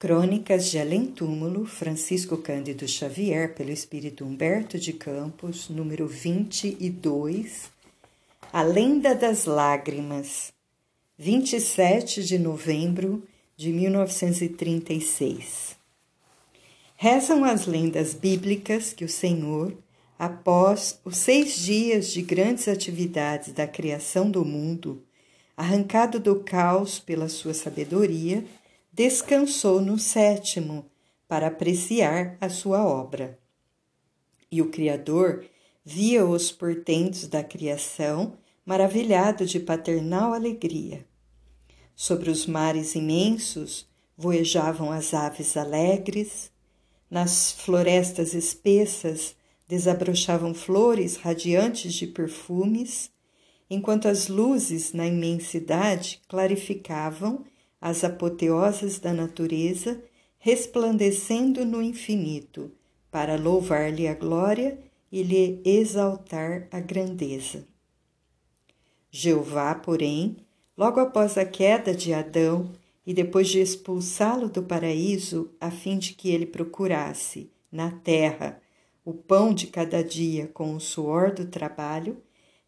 Crônicas de Além Túmulo, Francisco Cândido Xavier, pelo Espírito Humberto de Campos, número 22. A Lenda das Lágrimas, 27 de novembro de 1936. Rezam as lendas bíblicas que o Senhor, após os seis dias de grandes atividades da criação do mundo, arrancado do caos pela sua sabedoria, descansou no sétimo para apreciar a sua obra. E o Criador via os portentos da criação, maravilhado de paternal alegria. Sobre os mares imensos voejavam as aves alegres, nas florestas espessas desabrochavam flores radiantes de perfumes, enquanto as luzes na imensidade clarificavam as apoteoses da natureza resplandecendo no infinito, para louvar-lhe a glória e lhe exaltar a grandeza. Jeová, porém, logo após a queda de Adão e depois de expulsá-lo do paraíso, a fim de que ele procurasse, na terra, o pão de cada dia com o suor do trabalho,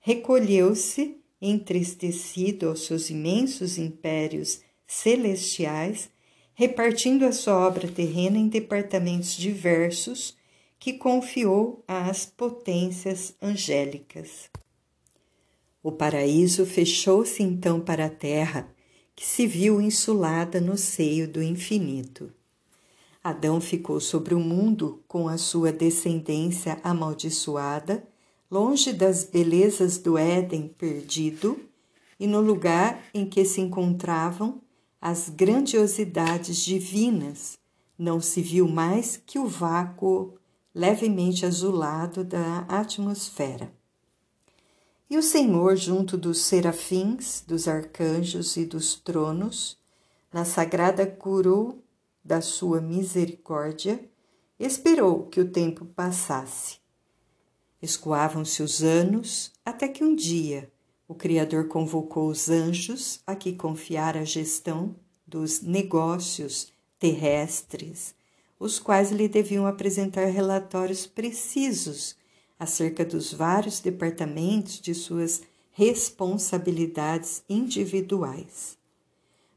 recolheu-se, entristecido aos seus imensos impérios celestiais, repartindo a sua obra terrena em departamentos diversos que confiou às potências angélicas. O paraíso fechou-se então para a terra, que se viu insulada no seio do infinito. Adão ficou sobre o mundo com a sua descendência amaldiçoada, longe das belezas do Éden perdido, e no lugar em que se encontravam as grandiosidades divinas, não se viu mais que o vácuo levemente azulado da atmosfera. E o Senhor, junto dos serafins, dos arcanjos e dos tronos, na sagrada coroa da sua misericórdia, esperou que o tempo passasse. Escoavam-se os anos até que um dia o Criador convocou os anjos a que confiara a gestão dos negócios terrestres, os quais lhe deviam apresentar relatórios precisos acerca dos vários departamentos de suas responsabilidades individuais.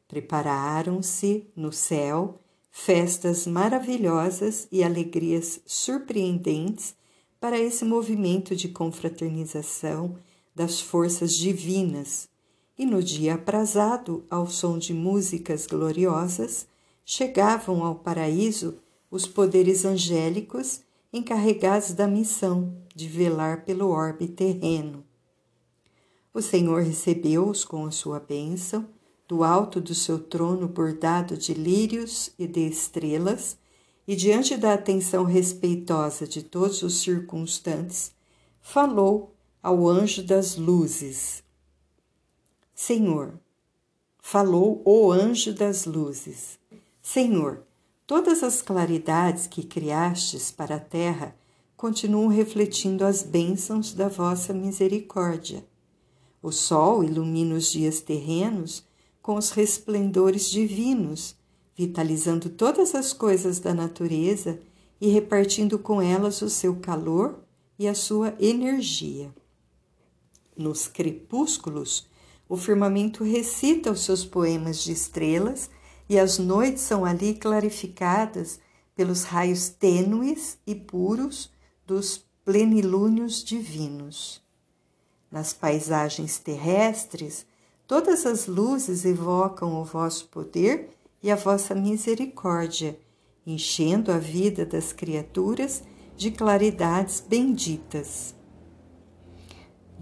Prepararam-se no céu festas maravilhosas e alegrias surpreendentes para esse movimento de confraternização das forças divinas, e no dia aprazado, ao som de músicas gloriosas, chegavam ao paraíso os poderes angélicos encarregados da missão de velar pelo orbe terreno. O Senhor recebeu-os com a sua bênção, do alto do seu trono bordado de lírios e de estrelas, e diante da atenção respeitosa de todos os circunstantes, falou ao anjo das luzes: Senhor, falou o anjo das luzes: Senhor, todas as claridades que criastes para a terra continuam refletindo as bênçãos da vossa misericórdia. O sol ilumina os dias terrenos com os resplendores divinos, vitalizando todas as coisas da natureza e repartindo com elas o seu calor e a sua energia. Nos crepúsculos, o firmamento recita os seus poemas de estrelas e as noites são ali clarificadas pelos raios tênues e puros dos plenilúnios divinos. Nas paisagens terrestres, todas as luzes evocam o vosso poder e a vossa misericórdia, enchendo a vida das criaturas de claridades benditas.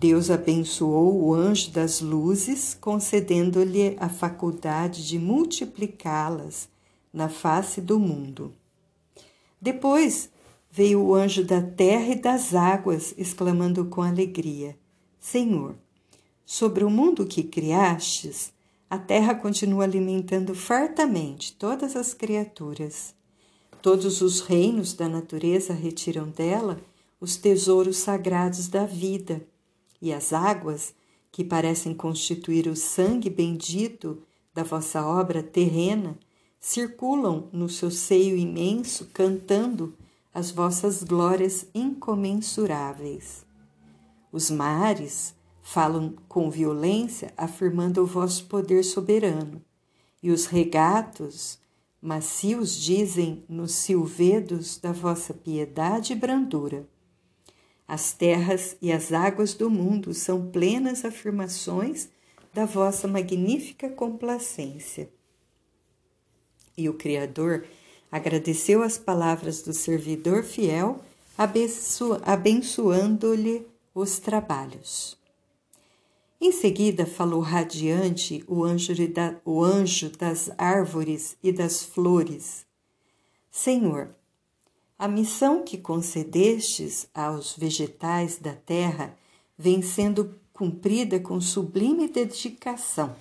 Deus abençoou o anjo das luzes, concedendo-lhe a faculdade de multiplicá-las na face do mundo. Depois veio o anjo da terra e das águas, exclamando com alegria: Senhor, sobre o mundo que criastes, a terra continua alimentando fartamente todas as criaturas. Todos os reinos da natureza retiram dela os tesouros sagrados da vida e as águas, que parecem constituir o sangue bendito da vossa obra terrena, circulam no seu seio imenso, cantando as vossas glórias incomensuráveis. Os mares falam com violência, afirmando o vosso poder soberano, e os regatos macios dizem nos silvedos da vossa piedade e brandura. As terras e as águas do mundo são plenas afirmações da vossa magnífica complacência. E o Criador agradeceu as palavras do servidor fiel, abençoando-lhe os trabalhos. Em seguida falou radiante o anjo, da, o anjo das árvores e das flores. Senhor, a missão que concedestes aos vegetais da terra vem sendo cumprida com sublime dedicação.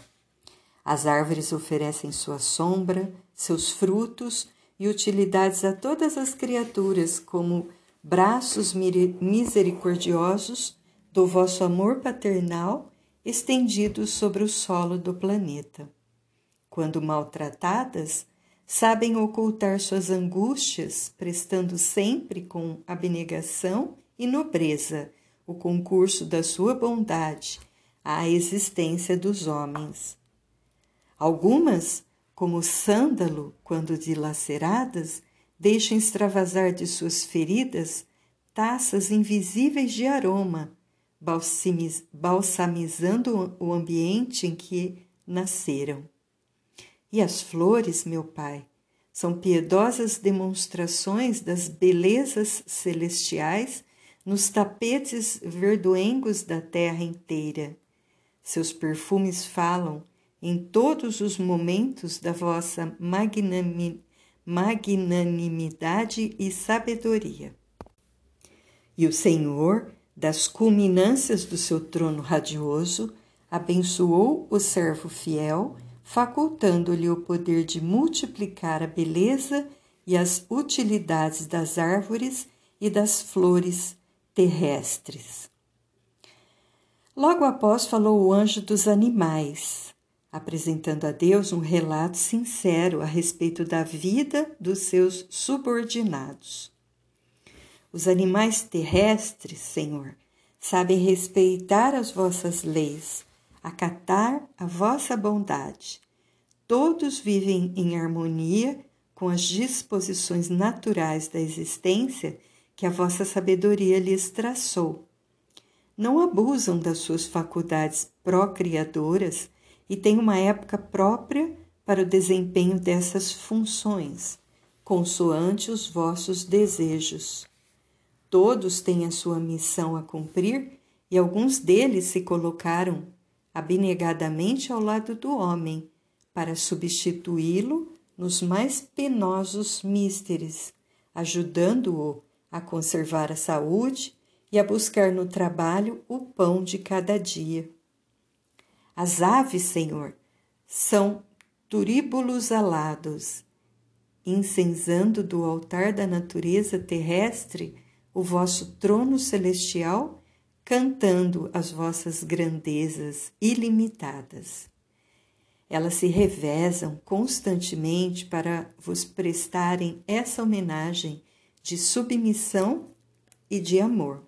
As árvores oferecem sua sombra, seus frutos e utilidades a todas as criaturas como braços misericordiosos do vosso amor paternal estendidos sobre o solo do planeta. Quando maltratadas, sabem ocultar suas angústias, prestando sempre com abnegação e nobreza o concurso da sua bondade à existência dos homens. Algumas, como o sândalo, quando dilaceradas, deixam extravasar de suas feridas taças invisíveis de aroma, balsamizando o ambiente em que nasceram. E as flores, meu Pai, são piedosas demonstrações das belezas celestiais nos tapetes verdoengos da terra inteira. Seus perfumes falam em todos os momentos da vossa magnanimidade e sabedoria. E o Senhor, das culminâncias do seu trono radioso, abençoou o servo fiel facultando-lhe o poder de multiplicar a beleza e as utilidades das árvores e das flores terrestres. Logo após falou o anjo dos animais, apresentando a Deus um relato sincero a respeito da vida dos seus subordinados. Os animais terrestres, Senhor, sabem respeitar as vossas leis acatar a vossa bondade. Todos vivem em harmonia com as disposições naturais da existência que a vossa sabedoria lhes traçou. Não abusam das suas faculdades procriadoras e têm uma época própria para o desempenho dessas funções, consoante os vossos desejos. Todos têm a sua missão a cumprir e alguns deles se colocaram abnegadamente ao lado do homem, para substituí-lo nos mais penosos místeres, ajudando-o a conservar a saúde e a buscar no trabalho o pão de cada dia. As aves, Senhor, são turíbulos alados, incensando do altar da natureza terrestre o vosso trono celestial cantando as vossas grandezas ilimitadas. Elas se revezam constantemente para vos prestarem essa homenagem de submissão e de amor.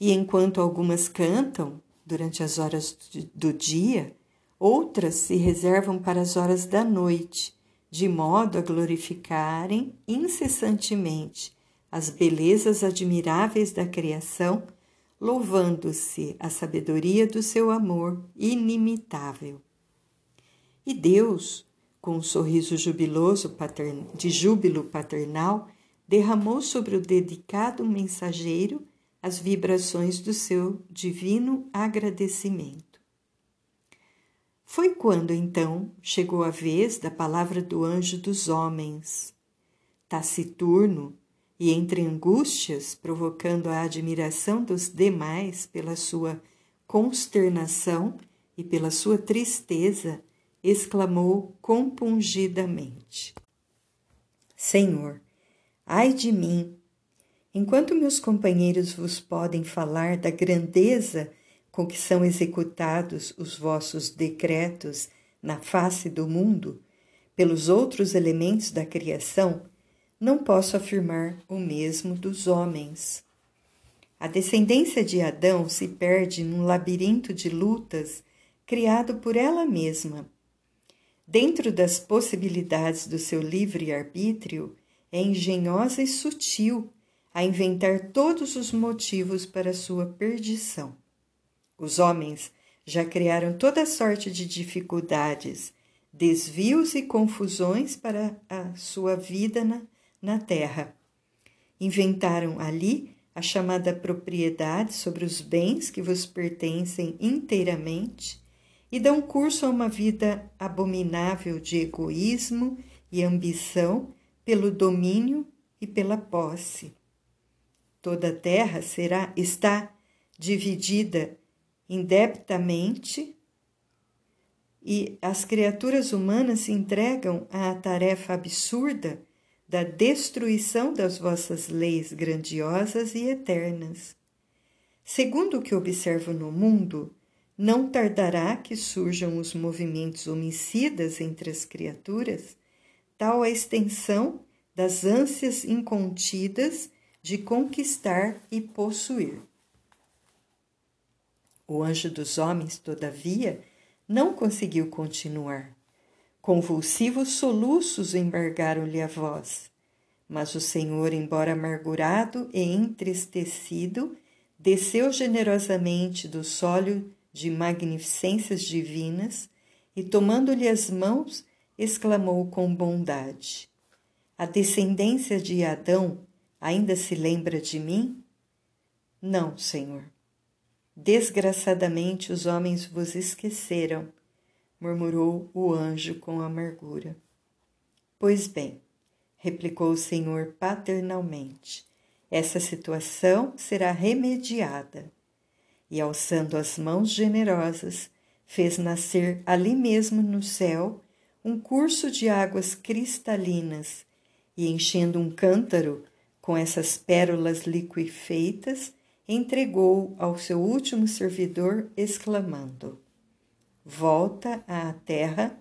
E enquanto algumas cantam durante as horas do dia, outras se reservam para as horas da noite, de modo a glorificarem incessantemente as belezas admiráveis da criação louvando-se a sabedoria do seu amor inimitável. E Deus, com um sorriso jubiloso de júbilo paternal, derramou sobre o dedicado mensageiro as vibrações do seu divino agradecimento. Foi quando então chegou a vez da palavra do anjo dos homens. Taciturno, e entre angústias, provocando a admiração dos demais pela sua consternação e pela sua tristeza, exclamou compungidamente: Senhor, ai de mim! Enquanto meus companheiros vos podem falar da grandeza com que são executados os vossos decretos na face do mundo, pelos outros elementos da criação, não posso afirmar o mesmo dos homens. A descendência de Adão se perde num labirinto de lutas criado por ela mesma. Dentro das possibilidades do seu livre arbítrio, é engenhosa e sutil a inventar todos os motivos para sua perdição. Os homens já criaram toda sorte de dificuldades, desvios e confusões para a sua vida na, na terra. Inventaram ali a chamada propriedade sobre os bens que vos pertencem inteiramente e dão curso a uma vida abominável de egoísmo e ambição pelo domínio e pela posse. Toda a terra será está dividida indebitamente e as criaturas humanas se entregam à tarefa absurda da destruição das vossas leis grandiosas e eternas. Segundo o que observo no mundo, não tardará que surjam os movimentos homicidas entre as criaturas, tal a extensão das ânsias incontidas de conquistar e possuir. O anjo dos homens, todavia, não conseguiu continuar. Convulsivos soluços embargaram-lhe a voz. Mas o Senhor, embora amargurado e entristecido, desceu generosamente do sólio de magnificências divinas e, tomando-lhe as mãos, exclamou com bondade: A descendência de Adão ainda se lembra de mim? Não, Senhor. Desgraçadamente os homens vos esqueceram murmurou o anjo com amargura. Pois bem, replicou o Senhor paternalmente, essa situação será remediada. E alçando as mãos generosas, fez nascer ali mesmo no céu um curso de águas cristalinas e, enchendo um cântaro com essas pérolas liquefeitas, entregou ao seu último servidor, exclamando: volta à terra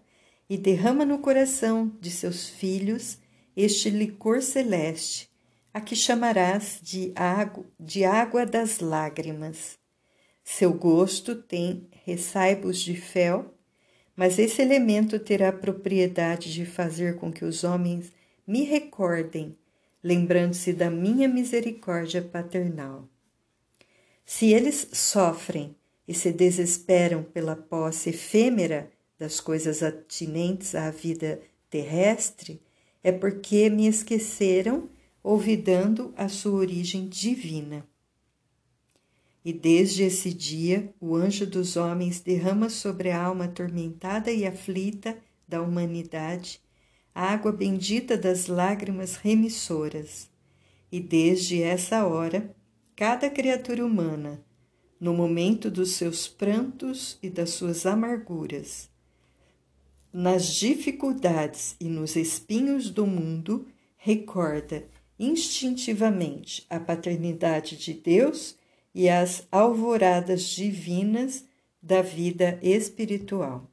e derrama no coração de seus filhos este licor celeste, a que chamarás de água, de água das lágrimas. Seu gosto tem ressaibos de fel, mas esse elemento terá propriedade de fazer com que os homens me recordem, lembrando-se da minha misericórdia paternal. Se eles sofrem e se desesperam pela posse efêmera das coisas atinentes à vida terrestre, é porque me esqueceram, olvidando a sua origem divina. E desde esse dia, o anjo dos homens derrama sobre a alma atormentada e aflita da humanidade a água bendita das lágrimas remissoras. E desde essa hora, cada criatura humana, no momento dos seus prantos e das suas amarguras. Nas dificuldades e nos espinhos do mundo, recorda instintivamente a paternidade de Deus e as alvoradas divinas da vida espiritual.